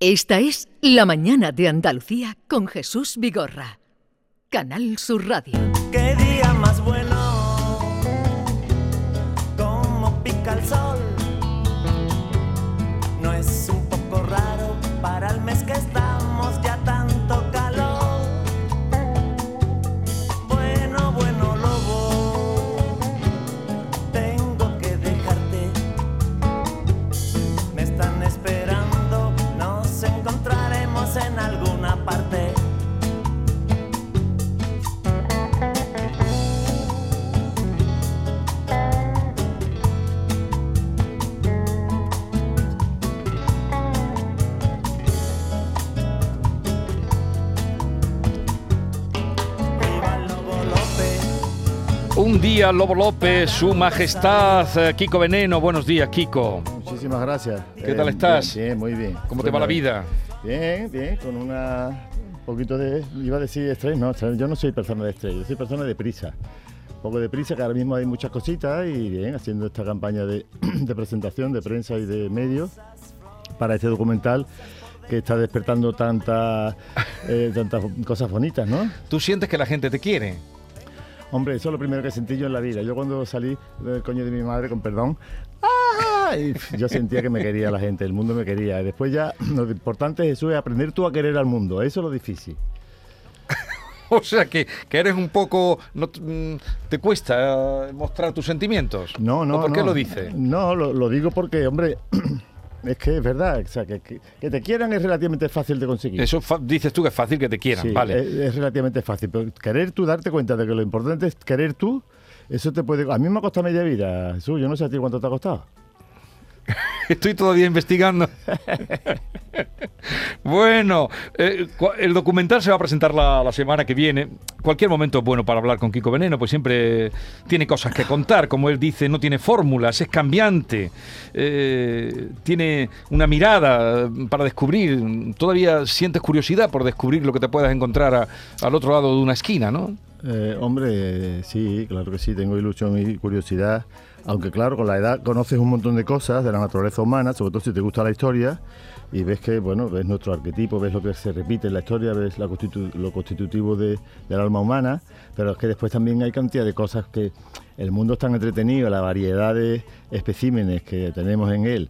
Esta es La Mañana de Andalucía con Jesús Vigorra. Canal Sur Radio. Qué día más bueno, como pica el sol. No es Un día, Lobo López, su majestad, eh, Kiko Veneno. Buenos días, Kiko. Muchísimas gracias. ¿Qué tal estás? Bien, bien, muy bien. ¿Cómo te va la vida? Bien, bien, con una un poquito de, iba a decir estrés, no, yo no soy persona de estrés, yo soy persona de prisa. Un poco de prisa, que ahora mismo hay muchas cositas y bien, haciendo esta campaña de, de presentación de prensa y de medios para este documental que está despertando tantas eh, tantas cosas bonitas, ¿no? ¿Tú sientes que la gente te quiere? Hombre, eso es lo primero que sentí yo en la vida. Yo cuando salí del coño de mi madre, con perdón, ¡ah! Y yo sentía que me quería la gente, el mundo me quería. Y después ya, lo importante, Jesús, es aprender tú a querer al mundo. Eso es lo difícil. O sea, que, que eres un poco... No, mm, ¿Te cuesta eh, mostrar tus sentimientos? No, no, ¿O ¿Por qué lo dices? No, lo, lo digo porque, hombre, es que es verdad. O sea, que, que- te quieran es relativamente fácil de conseguir. Eso dices tú que es fácil que te quieran, Sí, vale. Es, es relativamente fácil. Pero querer tú, darte cuenta de que lo importante es querer tú, eso te puede... A mí me ha costado media vida, Jesús. Yo no sé a ti cuánto te ha costado. Estoy todavía investigando. bueno, eh, el documental se va a presentar la, la semana que viene. Cualquier momento es bueno para hablar con Kiko Veneno, pues siempre tiene cosas que contar. Como él dice, no tiene fórmulas, es cambiante. eh, tiene una mirada para descubrir. Todavía sientes curiosidad por descubrir lo que te puedas encontrar a- al otro lado de una esquina, ¿no? Eh, hombre, sí, claro que sí, tengo ilusión y curiosidad. Aunque claro, con la edad conoces un montón de cosas de la naturaleza humana, sobre todo si te gusta la historia, y ves que, bueno, ves nuestro arquetipo, ves lo que se repite en la historia, ves la constitu- lo constitutivo de- del alma humana, pero es que después también hay cantidad de cosas que el mundo es tan entretenido, la variedad de especímenes que tenemos en él,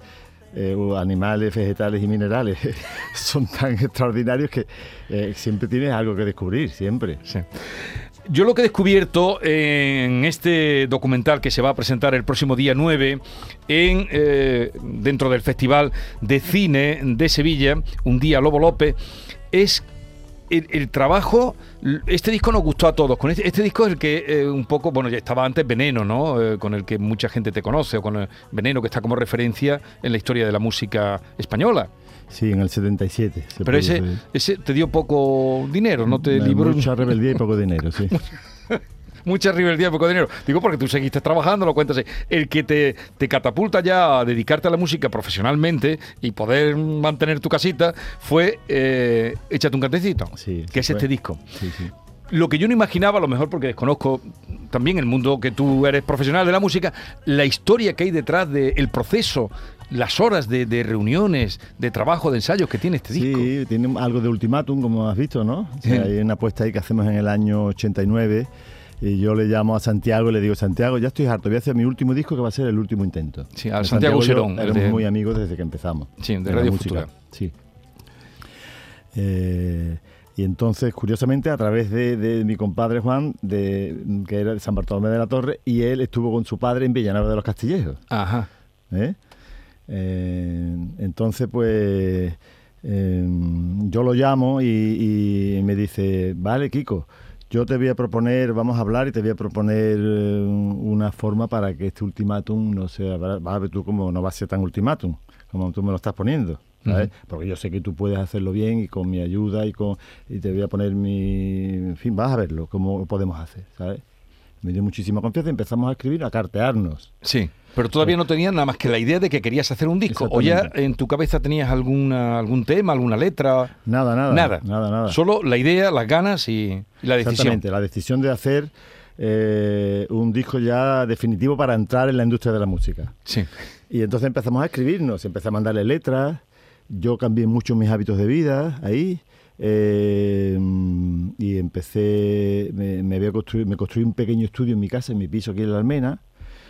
eh, animales, vegetales y minerales, son tan extraordinarios que eh, siempre tienes algo que descubrir, siempre. Sí. Yo lo que he descubierto en este documental que se va a presentar el próximo día 9 en, eh, dentro del Festival de Cine de Sevilla, un día Lobo López, es el, trabajo, este disco nos gustó a todos. Con este, este disco es el que eh, un poco, bueno, ya estaba antes Veneno, ¿no? Eh, con el que mucha gente te conoce, o con el Veneno que está como referencia en la historia de la música española. Sí, en el 77. se Pero ese, ese te dio poco dinero, no te libró Mucha rebeldía y poco dinero, sí. Mucha rebeldía, poco dinero. Digo porque tú seguiste trabajando, lo cuentas. El que te, te catapulta ya a dedicarte a la música profesionalmente y poder mantener tu casita fue eh, Échate un cantecito, Sí, que es fue. este disco. sí, sí. Lo que yo no imaginaba, a lo mejor porque desconozco también el mundo que tú eres profesional de la música, la historia que hay detrás del proceso, las horas de, de reuniones, de trabajo, de ensayos que tiene este disco. Sí, tiene algo de ultimátum, como has visto, ¿no? O sea, Sí. hay una apuesta ahí que hacemos en el año 89 y yo le llamo a Santiago y le digo, Santiago, ya estoy harto, voy a hacer mi último disco que va a ser el último intento. Sí, al Santiago Serón, Éramos de- muy amigos desde que empezamos. Sí, de Radio. Futura. Sí. Eh, y entonces, curiosamente, a través de, de mi compadre Juan, de, que era de San Bartolomé de la Torre, y él estuvo con su padre en Villanueva de los Castillejos. Ajá. ¿eh? Eh, entonces, pues eh, yo lo llamo y, y me dice, vale, Kiko, yo te voy a proponer, vamos a hablar y te voy a proponer eh, una forma para que este ultimátum no sea, va va a ver tú cómo no va a ser tan ultimátum como tú me lo estás poniendo. ¿sabes? Porque yo sé que tú puedes hacerlo bien y con mi ayuda y con y te voy a poner mi, en fin, vas a verlo cómo podemos hacer, ¿sabes? Me dio muchísima confianza y empezamos a escribir, a cartearnos. Sí, pero todavía no tenías nada más que la idea de que querías hacer un disco. ¿O ya en tu cabeza tenías alguna, algún tema, alguna letra? Nada, nada. Nada. Nada, nada. Solo la idea, las ganas y, y la decisión. Exactamente, la decisión de hacer eh, un disco ya definitivo para entrar en la industria de la música. Sí. Y entonces empezamos a escribirnos, empecé a mandarle letras yo cambié mucho mis hábitos de vida ahí. Eh, y empecé, me, me había construido, me construí un pequeño estudio en mi casa, en mi piso aquí en la Almena.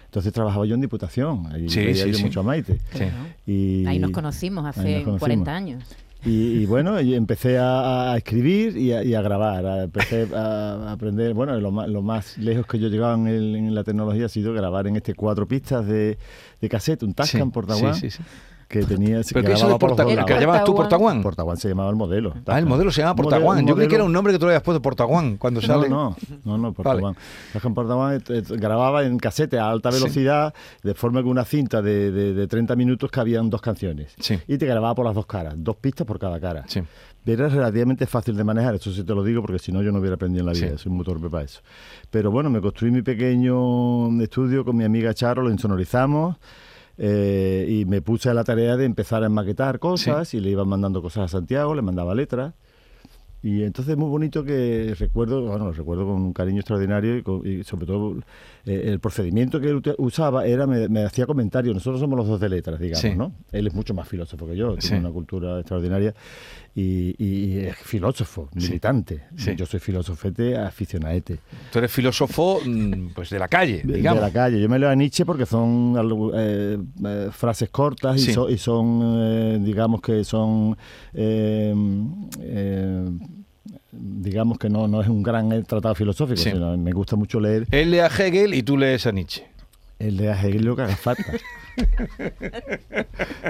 Entonces trabajaba yo en Diputación, ahí Sí, sí, yo sí. mucho a Maite. Claro. Y, Ahí nos conocimos hace nos conocimos. 40 años. Y, y bueno, y empecé a, a escribir y a, y a grabar. a- empecé a, a aprender. Bueno, lo más, lo más lejos que yo llegaba en, el- en la tecnología ha sido grabar en este cuatro pistas de, de cassette, un Tascam Sí, Portaguan, sí, sí, sí. Que tenía. que Pero que eso grababa de por Porta, dos que llamabas tú Portaguan. Portaguan. Portaguan se llamaba el modelo. Ah, el modelo se llama Un modelo- Portaguan. un Yo creí que era un nombre que tú le habías puesto Portaguan cuando sale. no, no, no, no, Portaguan eh, eh, grababa en casete a alta Sí. velocidad, de forma que una cinta de, de, de 30 minutos cabían dos canciones. Sí. Y te grababa por las dos caras, dos pistas por cada cara. Sí. Era relativamente fácil de manejar, eso sí te lo digo porque si no yo no hubiera aprendido en la vida, Sí. soy muy torpe para eso. Pero bueno, me construí mi pequeño estudio con mi amiga Charo, lo insonorizamos eh, y me puse a la tarea de empezar a maquetar cosas y le iban mandando cosas a Santiago, le mandaba letras. Y entonces es muy bonito que recuerdo, bueno, lo recuerdo con un cariño extraordinario y, con- y sobre todo eh, el procedimiento que él usaba era, me, me hacía comentarios, nosotros somos los dos de letras, digamos, Sí. ¿no? Él es mucho más filósofo que yo, tiene Sí. una cultura extraordinaria y, y es filósofo, militante. Sí. Yo soy filosofete aficionadete. Tú eres filósofo mm, pues de la calle, De, de digamos. la calle. Yo me leo a Nietzsche porque son eh, eh, frases cortas y, so- y son, eh, digamos que son, digamos que no, no es un gran tratado filosófico, Sí. sino me gusta mucho leer Él lee a Hegel y tú lees a Nietzsche. el de Hegel lo que haga falta.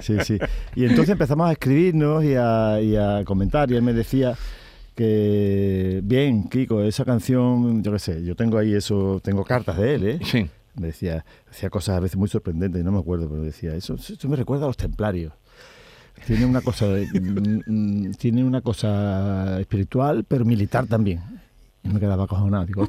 Sí, sí. Y entonces empezamos a escribirnos y a, y a comentar. Y él me decía que, bien, Kiko, esa canción, yo qué sé, yo tengo ahí eso, tengo cartas de él, ¿eh? Sí. Me decía, decía cosas a veces muy sorprendentes, y no me acuerdo, pero decía, eso, eso me recuerda a los templarios. Tiene una cosa, de- mm, mm, tiene una cosa espiritual, pero militar también. Y me quedaba acojonado, digo,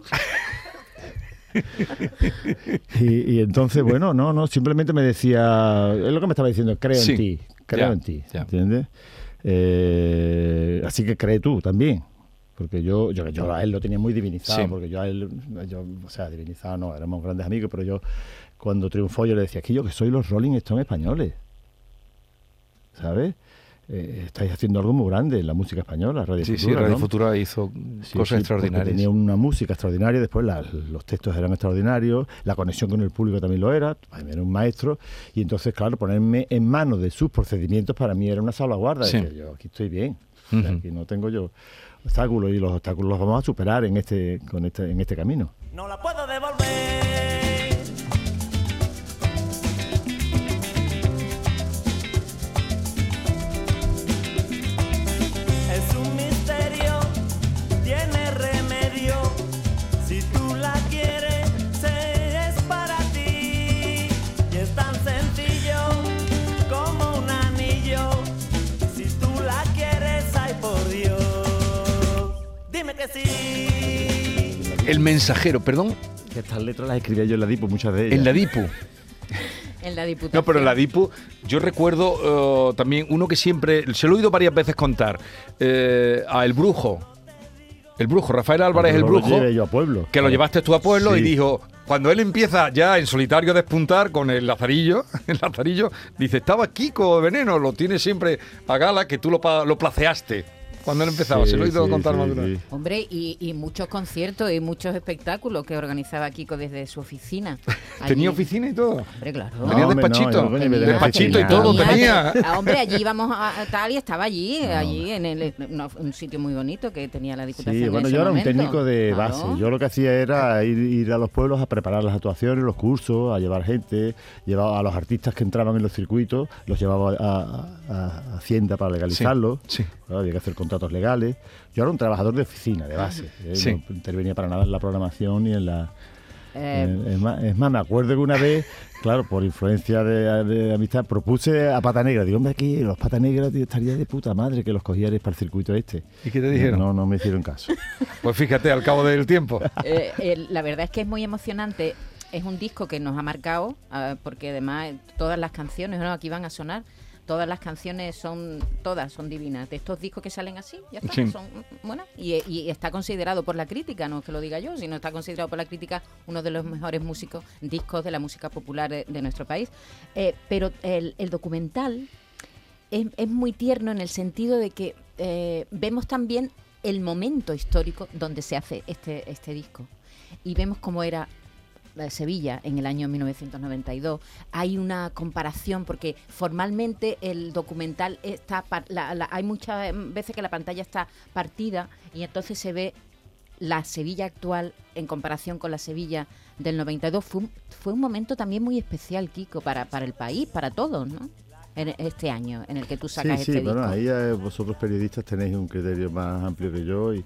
y, y entonces, bueno, no, no, simplemente me decía, es lo que me estaba diciendo, creo Sí, en ti, creo ya, en ti, ya. ¿entiendes? Eh, así que cree tú también. Porque yo, yo, yo a él lo tenía muy divinizado, Sí. porque yo a él, yo, o sea, divinizado no, éramos grandes amigos, pero yo cuando triunfó yo le decía, que yo que soy los Rolling Stones españoles, ¿sabes? Eh, estáis haciendo algo muy grande en la música española, Radio Sí, sí, Futura, Radio ¿no? Futura hizo Sí, cosas sí, extraordinarias. Tenía una música extraordinaria, después la- los textos eran extraordinarios, la conexión con el público también lo era, mí era un maestro, y entonces, claro, ponerme en manos de sus procedimientos para mí era una salvaguarda. Sí. Decía, yo aquí estoy bien, o sea, Ujú. aquí no tengo yo obstáculos y los obstáculos los vamos a superar en este, con este, en este camino. no la puedo devolver. El mensajero, perdón, Que estas letras las escribía yo en la DIPO, muchas de ellas. en la DIPU. En la Diputación. No, pero en la DIPU, yo recuerdo eh, también uno que siempre, se lo he oído varias veces contar, eh, a El Brujo. El Brujo, Rafael Álvarez, el lo Brujo, lleve yo a pueblo. que lo llevaste tú a pueblo y dijo, cuando él empieza ya en solitario a despuntar con el lazarillo, el lazarillo, dice, estaba Kiko Veneno, lo tiene siempre a gala, que tú lo, lo placeaste cuando él empezaba. Sí, se lo he oído sí, contar sí, más de una vez. sí. Hombre, y, y muchos conciertos y muchos espectáculos que organizaba Kiko desde su oficina. ¿Tenía oficina y todo? Hombre, claro. Tenía despachito, yo no tenía despachito y todo tenía. Ah, Hombre, allí íbamos a, a tal y estaba allí, allí en el, no, un sitio muy bonito que tenía la Diputación. Sí, en bueno, ese yo era un técnico de Claro. base. Yo lo que hacía era ir, ir a los pueblos a preparar las actuaciones, los cursos, a llevar gente, llevaba a los artistas que entraban en los circuitos, los llevaba a, a- a Hacienda para legalizarlos. Sí, sí. Claro, había que hacer contratos legales. Yo era un trabajador de oficina, de base. eh, Sí. No intervenía para nada en la programación ni en la... Eh, es, más, es más, me acuerdo que una vez, claro, por influencia de, de amistad, propuse a Pata Negra. Digo, hombre, aquí los Pata Negra tío, estaría de puta madre que los cogierais para el circuito este. ¿Y qué te dijeron? No, no me hicieron caso. Pues fíjate, al cabo del tiempo. Eh, el- la verdad es que es muy emocionante. Es un disco que nos ha marcado, ah, porque además eh, todas las canciones ¿no? aquí van a sonar. Todas las canciones son, todas son divinas. De estos discos que salen así, ya está, Sí. son buenas. Y, y está considerado por la crítica, no es que lo diga yo, sino está considerado por la crítica uno de los mejores músicos, discos de la música popular de, de nuestro país. Eh, pero el, el documental es, es muy tierno en el sentido de que eh, vemos también el momento histórico donde se hace este, este disco. Y vemos cómo era eh, Sevilla en el año 1992. Hay una comparación porque formalmente el documental está, par- la- la- hay muchas veces que la pantalla está partida y entonces se ve la Sevilla actual en comparación con la Sevilla del 92. Fue un, fue un momento también muy especial, Kiko, para, para el país, para todos, ¿no? En este año en el que tú sacas sí, sí, este bueno, disco. ahí eh, vosotros periodistas tenéis un criterio más amplio que yo y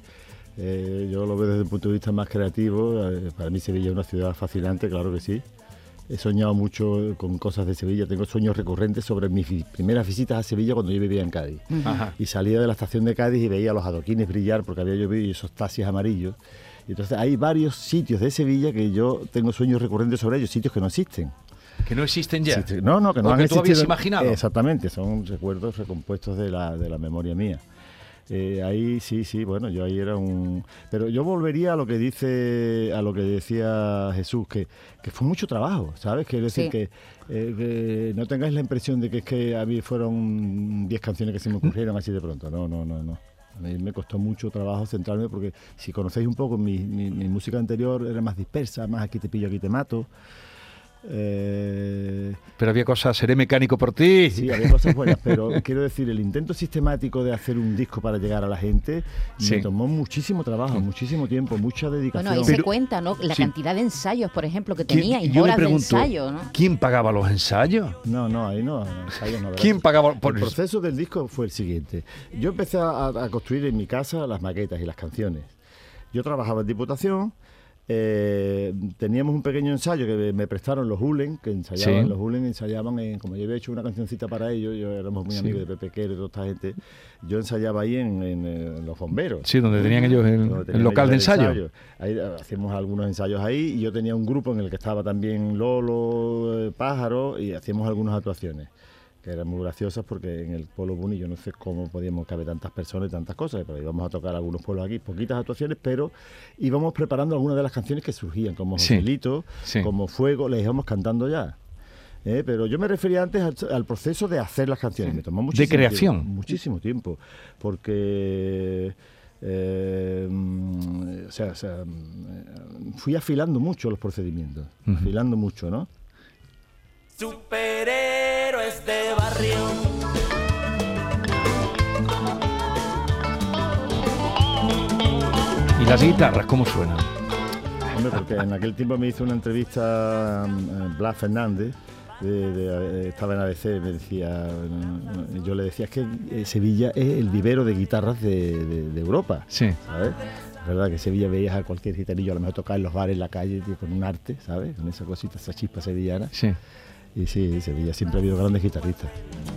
eh, yo lo veo desde un punto de vista más creativo. eh, para mí Sevilla es una ciudad fascinante, claro que sí. He soñado mucho con cosas de Sevilla, tengo sueños recurrentes sobre mis primeras visitas a Sevilla cuando yo vivía en Cádiz. Ajá. Y salía de la estación de Cádiz y veía los adoquines brillar porque había llovido y esos taxis amarillos. Entonces hay varios sitios de Sevilla que yo tengo sueños recurrentes sobre ellos, sitios que no existen. Que no existen ya. No, no, que no O han que tú habías existido. imaginado. Exactamente, son recuerdos recompuestos de la, de la memoria mía. Eh, ahí sí, sí, bueno, yo ahí era un... Pero yo volvería a lo que dice, a lo que decía Jesús, que, que fue mucho trabajo, ¿sabes? Quiero decir Sí. que, eh, que no tengáis la impresión de que es que a mí fueron 10 canciones que se me ocurrieron así de pronto. No, no, no, no. A mí me costó mucho trabajo centrarme porque si conocéis un poco mi, mi- mi música anterior era más dispersa, más aquí te pillo, aquí te mato. Eh, Pero había cosas, seré mecánico por ti. Sí, había cosas buenas, pero quiero decir, el intento sistemático de hacer un disco para llegar a la gente Sí. me tomó muchísimo trabajo, muchísimo tiempo, mucha dedicación. Bueno, ahí se cuenta, ¿no? La sí. cantidad de ensayos, por ejemplo, que ¿Quién- tenía, y horas de pregunto, ensayo, ¿no? ¿quién pagaba los ensayos? No, no, ahí no. ensayos no, ¿verdad? ¿Quién pagaba por El proceso del disco fue el siguiente. Yo empecé a, a construir en mi casa las maquetas y las canciones. Yo trabajaba en Diputación. Eh, teníamos un pequeño ensayo que me- prestaron los Hulen, que ensayaban, Sí. los Hulen ensayaban, en- como yo había hecho una cancioncita para ellos, yo éramos muy Sí. amigos de Pepe Quero y toda esta gente, yo ensayaba ahí en, en, eh, en los bomberos. Sí, donde tenían ellos el, el local de ellos el ensayo. Ahí eh, hacíamos algunos ensayos ahí y yo tenía un grupo en el que estaba también Lolo, eh, Pájaro y hacíamos algunas actuaciones que eran muy graciosas porque en el Pueblo Buni yo no sé cómo podíamos caber tantas personas y tantas cosas, pero íbamos a tocar algunos pueblos aquí, poquitas actuaciones, pero íbamos preparando algunas de las canciones que surgían, como Sí, Joselito, sí. como Fuego, las íbamos cantando ya. Eh, pero yo me refería antes al, al proceso de hacer las canciones. Me tomó muchísimo creación. tiempo, muchísimo tiempo. Porque. eh, o sea, o sea, mm, fui afilando mucho los procedimientos. Afilando mucho, ¿no? Superhéroes de barrio. ¿Y las guitarras cómo suenan? Hombre, porque en aquel tiempo me hizo una entrevista mm, Blas Fernández, de- de- eh, estaba en ABC, me decía, mm, yo le decía, es que eh, Sevilla es el vivero de guitarras de, de- de Europa. Sí. ¿sabes? Es verdad que Sevilla veías a cualquier gitarillo a lo mejor tocar en los bares, en la calle, tío, con un arte, ¿sabes? Con esa cosita, esa chispa sevillana. Sí. Y sí, Sevilla siempre ha habido grandes guitarristas.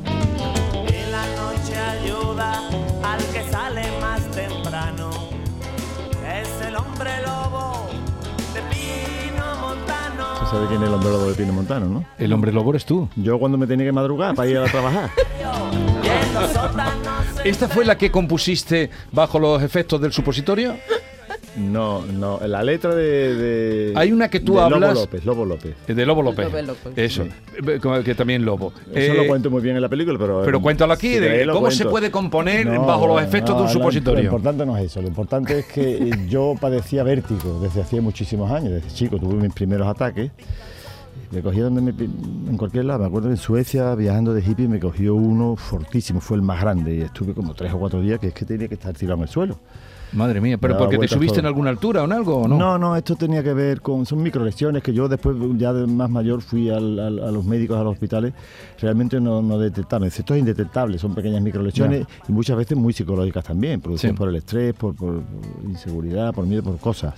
Y la noche ayuda al que sale más temprano. Es el hombre lobo de Pino Montano. ¿Tú sabes quién es el hombre lobo de Pino Montano, no? El hombre lobo eres tú. Yo cuando me tenía que madrugar para ir a trabajar. ¿Esta fue la que compusiste bajo los efectos del supositorio? No, no, la letra de... de- Hay una que tú de hablas- Lobo López, Lobo López. Eh, De Lobo López. Lobo López. Eso. Eh, Que también Lobo. Eso Eh, lo cuento muy bien en la película, pero... Pero cuéntalo aquí, si de cómo se puede componer No, bajo los no, efectos de un supositorio. Lo importante no es eso, lo importante es que eh, yo padecía vértigo desde hacía muchísimos años, desde chico tuve mis primeros ataques. Me cogía donde me, en cualquier lado, me acuerdo que en Suecia, viajando de hippie, me cogió uno fortísimo, fue el más grande, y estuve como tres o cuatro días que es que tenía que estar tirado en el suelo. Madre mía, pero porque te subiste todo. en alguna altura o en algo o no? No, no, esto tenía que ver con. Son microlesiones que yo después, ya de más mayor, fui al- al- a los médicos, a los hospitales. Realmente no, no detectaron. Esto es indetectable, son pequeñas microlesiones y muchas veces muy psicológicas también, producidas Sí. por el estrés, por, por- por inseguridad, por miedo, por cosas.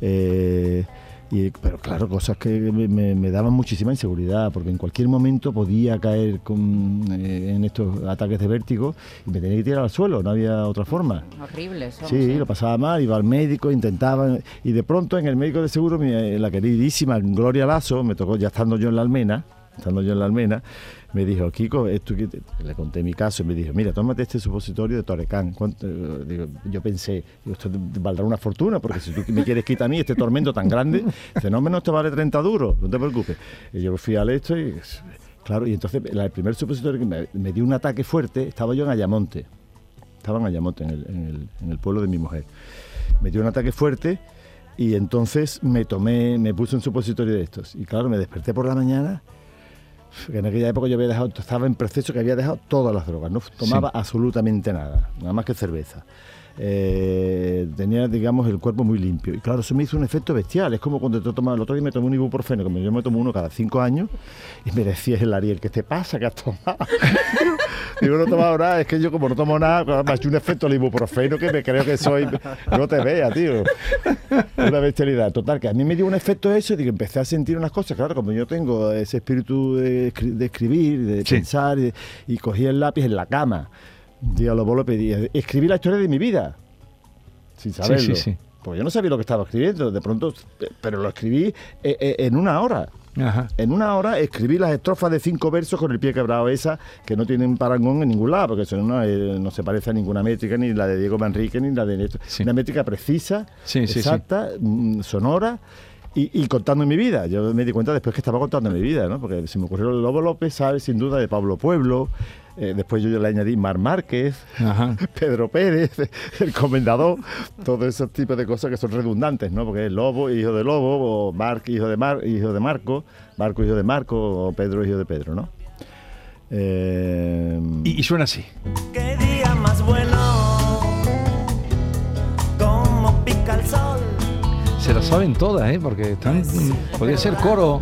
Eh, y, pero claro, cosas que me, me- daban muchísima inseguridad, porque en cualquier momento podía caer con, eh, en estos ataques de vértigo y me tenía que tirar al suelo, no había otra forma. Horrible eso. Sí, lo pasaba mal, iba al médico, intentaba, y de pronto en el médico de seguro, mi- eh, la queridísima Gloria Lazo, me tocó, ya estando yo en la almena, estando yo en la almena, me dijo, Kiko, esto que te-". le conté mi caso y me dijo, mira, tómate este supositorio de Torecán. ¿Cuánto?". Eh, Digo, yo pensé, esto valdrá una fortuna, porque si tú me quieres quitar a mí este tormento tan grande, dice, no, menos te vale 30 duros, no te preocupes. Y yo fui al esto y Claro, y entonces el primer supositorio que me, me dio un ataque fuerte, estaba yo en Ayamonte. Estaba en Ayamonte, en el, en el- en el pueblo de mi mujer. Me dio un ataque fuerte y entonces me tomé, me puse un supositorio de estos. Y claro, me desperté por la mañana. Que En aquella época yo había dejado, estaba en proceso que había dejado todas las drogas, no tomaba absolutamente nada, nada más que cerveza. Eh, tenía, digamos, el cuerpo muy limpio. Y claro, eso me hizo un efecto bestial. Es como cuando te tomas, el otro día me tomé un ibuprofeno, como yo me tomo uno cada cinco años, y me decía el Ariel, ¿qué te pasa? ¿Qué has tomado? Digo, no he tomado nada, es que yo como no tomo nada, me ha hecho un efecto el ibuprofeno que me creo que soy, no te vea, tío. Una bestialidad. Total, que a mí me dio un efecto eso y digo, empecé a sentir unas cosas. Claro, como yo tengo ese espíritu de, de escribir, de Sí. pensar, y, y cogí el lápiz en la cama. Día lo pedí. Escribí la historia de mi vida, sin Sí, saberlo. sí, sí. Pues yo no sabía lo que estaba escribiendo, de pronto, pero lo escribí eh, eh, en una hora. Ajá. En una hora escribí las estrofas de cinco versos con el pie quebrado esa, que no tienen parangón en ningún lado, porque eso no, eh, no se parece a ninguna métrica, ni la de Diego Manrique, ni la de Néstor. Sí. Una métrica precisa, Sí, sí, sí. exacta, mm, sonora. Y, y contando mi vida. Yo me di cuenta después que estaba contando mi vida, ¿no? Porque se me ocurrió el Lobo López, ¿sabes? Sin duda, de Pablo Pueblo. Eh, después yo le añadí Mar Márquez, Ajá. Pedro Pérez, el comendador, todos esos tipos de cosas que son redundantes, ¿no? Porque es Lobo, hijo de Lobo, o Marc, hijo de, Mar, hijo de Marco, Marco, hijo de Marco, o Pedro, hijo de Pedro, ¿no? Eh, Y, y suena así. Qué día más bueno, como pica el sol. Se la saben todas, ¿eh? Porque están. Podría ser coro.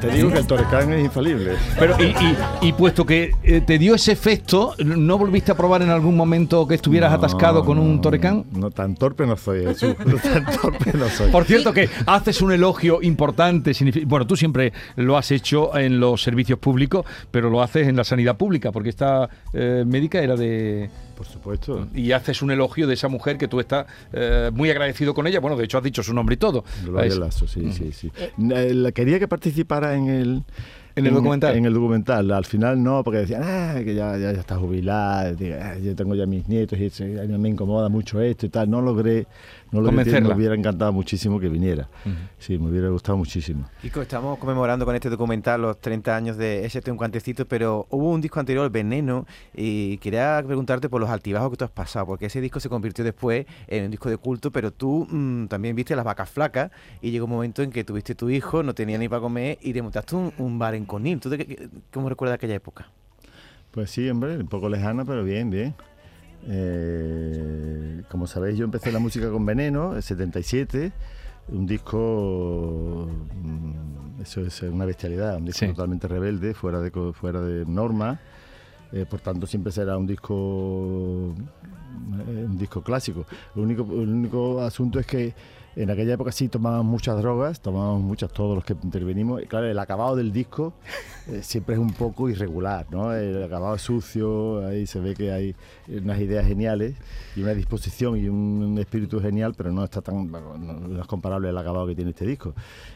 Te digo que el Torecán es infalible. Pero, y, y- y puesto que eh, te dio ese efecto, ¿no volviste a probar en algún momento que estuvieras No, atascado con un no, Torecán? No, tan torpe no soy, Jesús. Tan torpe no soy. Por cierto, que haces un elogio importante. Bueno, tú siempre lo has hecho en los servicios públicos, pero lo haces en la sanidad pública, porque esta eh, médica era de. Por supuesto. Y haces un elogio de esa mujer que tú estás eh, muy agradecido con ella. Bueno, de hecho, has dicho su nombre y todo. Lasso, sí, sí, sí. Eh, Quería que participara en el... ¿En el documental? En el documental. Al final no, porque decían, ah, que ya, ya, ya está jubilada, digo, "Ah, yo tengo ya mis nietos y eso, y a mí me incomoda mucho esto y tal. No logré, no logré, Convencerla. me hubiera encantado muchísimo que viniera. Sí, me hubiera gustado muchísimo. Kiko, estamos conmemorando con este documental los 30 años de Échate un cantecito, pero hubo un disco anterior, Veneno, y quería preguntarte por los altibajos que tú has pasado, porque ese disco se convirtió después en un disco de culto, pero tú mm, también viste Las Vacas Flacas y llegó un momento en que tuviste tu hijo, no tenía ni para comer y te montaste un, un bar en Conil. ¿Tú de qué- qué- cómo recuerdas aquella época? Pues sí, hombre, un poco lejana, pero bien, bien. Eh, como sabéis, yo empecé la música con Veneno, el 77, un disco, mm, eso es una bestialidad, un disco Sí. totalmente rebelde, fuera de, co- fuera de norma, eh, por tanto siempre será un disco, eh, un disco clásico. Lo único, el único asunto es que en aquella época sí tomábamos muchas drogas, tomábamos muchas todos los que intervenimos. Y claro, el acabado del disco eh, siempre es un poco irregular, ¿no? El acabado es sucio, ahí se ve que hay unas ideas geniales y una disposición y un espíritu genial, pero no está tan, no es comparable al acabado que tiene este disco.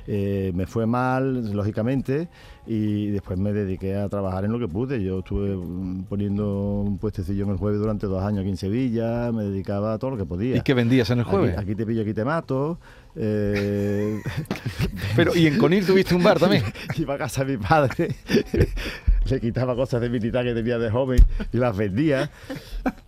Eh, me fue mal, lógicamente, y después me dediqué a trabajar en lo que pude. Yo estuve mm, poniendo un puestecillo en el jueves durante dos años aquí en Sevilla, me dedicaba a todo lo que podía. ¿Y qué vendías en el jueves? Aquí, aquí te pillo, aquí te mato. Eh, Pero, ¿y en Conil tuviste un bar también? iba a casa de mi padre, le quitaba cosas de militar que tenía de joven y las vendía.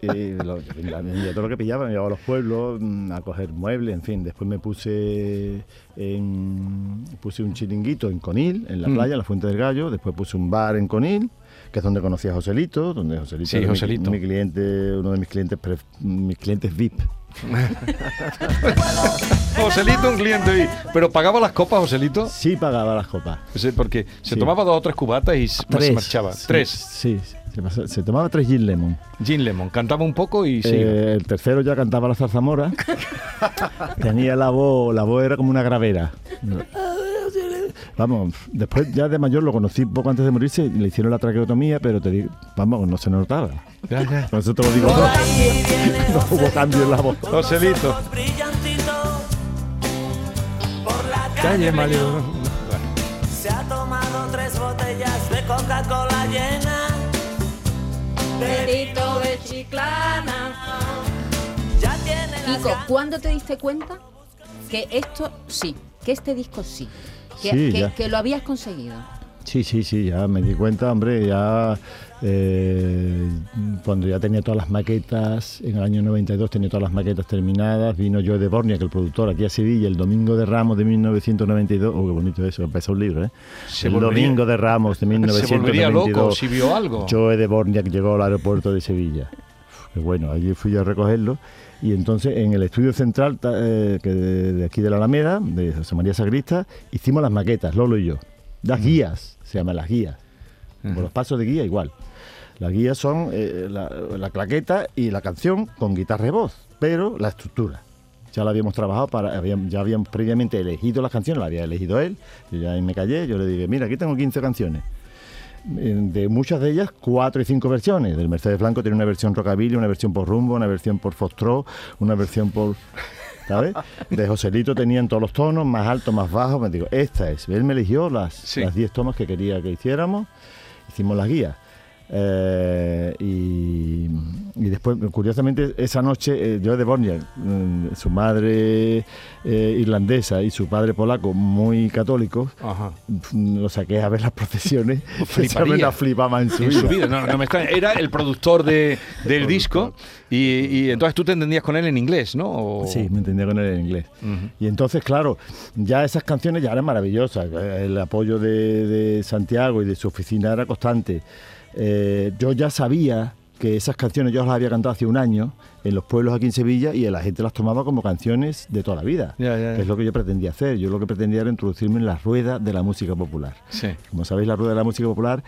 Y lo- la- vendía todo lo que pillaba, me llevaba a los pueblos mm, a coger muebles, en fin. Después me puse en, puse un chiringuito en Conil, en la Mm. playa, en la Fuente del Gallo. Después puse un bar en Conil, que es donde conocí a Joselito, donde Joselito Sí, era mi- Joselito. Mi, cliente, uno de mis clientes, mis clientes VIP. Joselito, un cliente ahí. ¿Pero pagaba las copas, Joselito? Sí pagaba las copas. Sí, porque se Sí. tomaba dos o tres cubatas y se se marchaba. sí, Tres. Sí, se tomaba tres gin lemon. Gin Lemon. Cantaba un poco y sí. Eh, el tercero ya cantaba la zarzamora. Tenía la voz, la voz era como una gravera. Vamos, después ya de mayor lo conocí poco antes de morirse, le hicieron la traqueotomía, pero te digo, vamos, no se notaba. Ya, ya. Por eso te lo digo todo. No hubo cambio en la voz. Joselito. Calle Mario. Se ha tomado tres botellas de Coca-Cola llena. Perito de Chiclana. Ya tiene Kiko. ¿cuándo te diste cuenta que esto sí, que este disco sí, que, Sí, que- que lo habías conseguido? Sí, sí, sí, ya me di cuenta, hombre, ya eh, cuando ya tenía todas las maquetas, en el año 92 tenía todas las maquetas terminadas, vino Joe de Bornia, que el productor, aquí a Sevilla, el Domingo de Ramos de 1992, oh, qué bonito eso, empezó un libro, ¿eh? Se el volvería- Domingo de Ramos de Se volvería 1992. loco si vio algo. Joe de Bornia que llegó al aeropuerto de Sevilla. Qué bueno, allí fui yo a recogerlo y entonces en el estudio central eh, que de, de aquí de la Alameda, de José María Sagrista, hicimos las maquetas, Lolo y yo. Las guías, se llaman las guías. Los pasos de guía igual. Las guías son eh, la, la claqueta y la canción con guitarra y voz, pero la estructura. Ya la habíamos trabajado, para, habíamos- ya habíamos previamente elegido las canciones, la había elegido él, yo ya ahí me callé, yo le dije, mira, aquí tengo 15 canciones. De muchas de ellas, cuatro y cinco versiones. Del Mercedes Blanco tiene una versión rockabilly, una versión por rumbo, una versión por foxtrot, una versión por... ¿Sabes? De Joselito tenían todos los tonos, más altos, más bajos. Me digo, esta es. Él me eligió las Sí. las 10 tomas que quería que hiciéramos. Hicimos las guías. Eh, y, y después, curiosamente, esa noche, eh, yo de Bornia, mm, su madre eh, irlandesa y su padre polaco, muy católicos, Ajá. mm, lo saqué a ver las procesiones. Esa Fliparía. me la flipaba en su En vida. su vida, no, no me extraña. Era el productor de, del disco y, y entonces tú te entendías con él en inglés, ¿no? O- Sí, me entendía con él en inglés. Ujú. Y entonces, claro, ya esas canciones ya eran maravillosas. El apoyo de, de Santiago y de su oficina era constante. Eh, yo ya sabía que esas canciones yo las había cantado hace un año en los pueblos aquí en Sevilla y la gente las tomaba como canciones de toda la vida. Que es lo que yo pretendía hacer. Yo lo que pretendía era introducirme en la rueda de la música popular. Sí. Como sabéis, la rueda de la música popular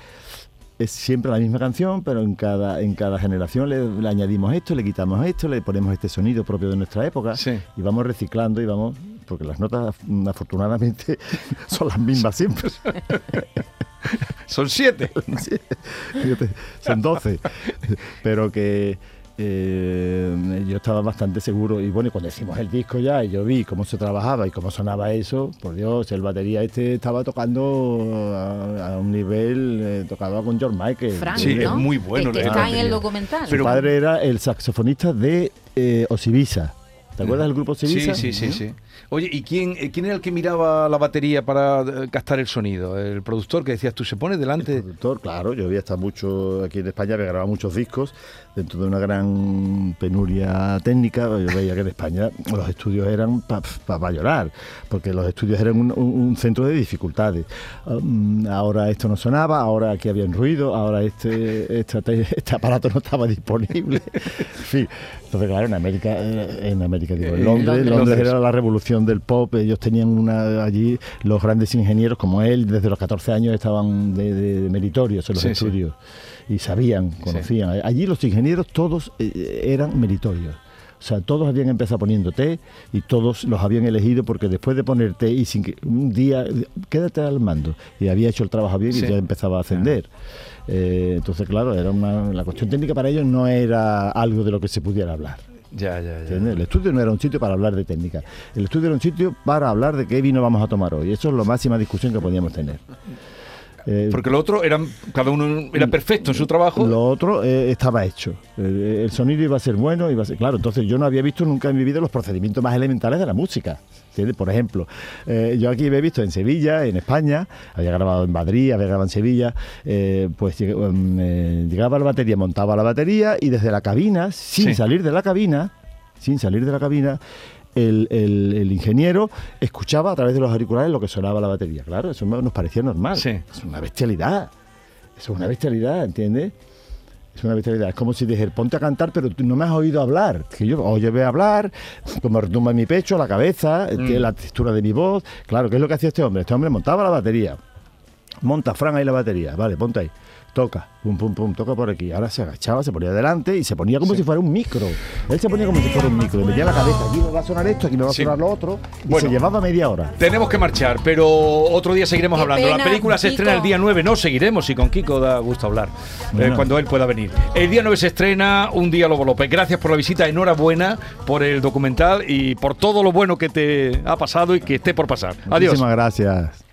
es siempre la misma canción, pero en cada, en cada generación le, le añadimos esto, le quitamos esto, le ponemos este sonido propio de nuestra época Sí. y vamos reciclando y vamos, porque las notas mm, afortunadamente son las mismas siempre. Son siete. Sí, son 12, pero que eh, yo estaba bastante seguro y bueno, cuando hicimos el disco ya y yo vi cómo se trabajaba y cómo sonaba eso, por Dios, el batería este estaba tocando a, a un nivel, eh, tocaba con George Michael. Frank, Sí, ¿no? es muy bueno Que, que está en el documental. Su padre era el saxofonista de eh, Osibisa. ¿Te acuerdas del grupo Sí, Osibisa? sí, sí, sí. Oye, ¿y quién, eh, quién era el que miraba la batería para eh, captar el sonido? El productor que decías tú, se pone delante. productor, claro, yo había estado mucho aquí en España, había grabado muchos discos dentro de una gran penuria técnica. Yo veía que en España los estudios eran para llorar, porque los estudios eran un, centro de dificultades. Um, ahora esto no sonaba, ahora aquí había un ruido, ahora este, este, este aparato no estaba disponible. en fin, entonces claro, en América, eh, en América digo, en Eh, Londres, Londres. Londres era la revolución del pop, ellos tenían una allí, los grandes ingenieros como él, desde los 14 años estaban de, de- de meritorios en los Sí, sí. estudios y sabían, conocían. Allí los ingenieros todos eh, eran meritorios. O sea, todos habían empezado poniendo té y todos los habían elegido porque después de poner té y sin que un día, quédate al mando, y había hecho el trabajo bien Sí. y ya empezaba a ascender. Eh, entonces, claro, era una, la cuestión técnica para ellos no era algo de lo que se pudiera hablar. Ya, ya, ya. El estudio no era un sitio para hablar de técnica. El estudio era un sitio para hablar de qué vino vamos a tomar hoy. Eso es la máxima discusión que podíamos tener. Eh, Porque lo otro eran, cada uno era perfecto en su trabajo. lo otro eh, estaba hecho. El sonido iba a ser bueno, iba a ser. Claro, entonces yo no había visto nunca en mi vida los procedimientos más elementales de la música. ¿entiendes? Por ejemplo, eh, yo aquí había visto en Sevilla, en España, había grabado en Madrid, había grabado en Sevilla, pues eh, llegaba la batería, montaba la batería y desde la cabina, sin Sí. salir de la cabina, sin salir de la cabina, el, el- el ingeniero escuchaba a través de los auriculares lo que sonaba la batería. Claro, eso nos parecía normal. Sí. Es una bestialidad. Eso es una bestialidad, ¿entiendes? Es una bestialidad. Es como si dijera, ponte a cantar, pero tú no me has oído hablar. Que yo, oye, voy a hablar, como retumba en mi pecho, la cabeza, Mm. la textura de mi voz. Claro, ¿qué es lo que hacía este hombre? Este hombre montaba la batería. Monta, Fran, ahí la batería. Vale, ponte ahí. Toca, pum, pum, pum, toca por aquí. Ahora se agachaba, se ponía delante y se ponía como si fuera un micro. Él se ponía como si fuera un micro. Le metía la cabeza, aquí me va a sonar esto, aquí me va a Sí. sonar lo otro. Y Bueno. se llevaba media hora. Tenemos que marchar, pero otro día seguiremos Qué hablando. la pena, película se Kiko. estrena el día 9, no seguiremos y con Kiko da gusto hablar eh, Bueno. cuando él pueda venir. El día 9 se estrena Un día Lobo López. Gracias por la visita, enhorabuena por el documental y por todo lo bueno que te ha pasado y que esté por pasar. Adiós. Muchísimas gracias.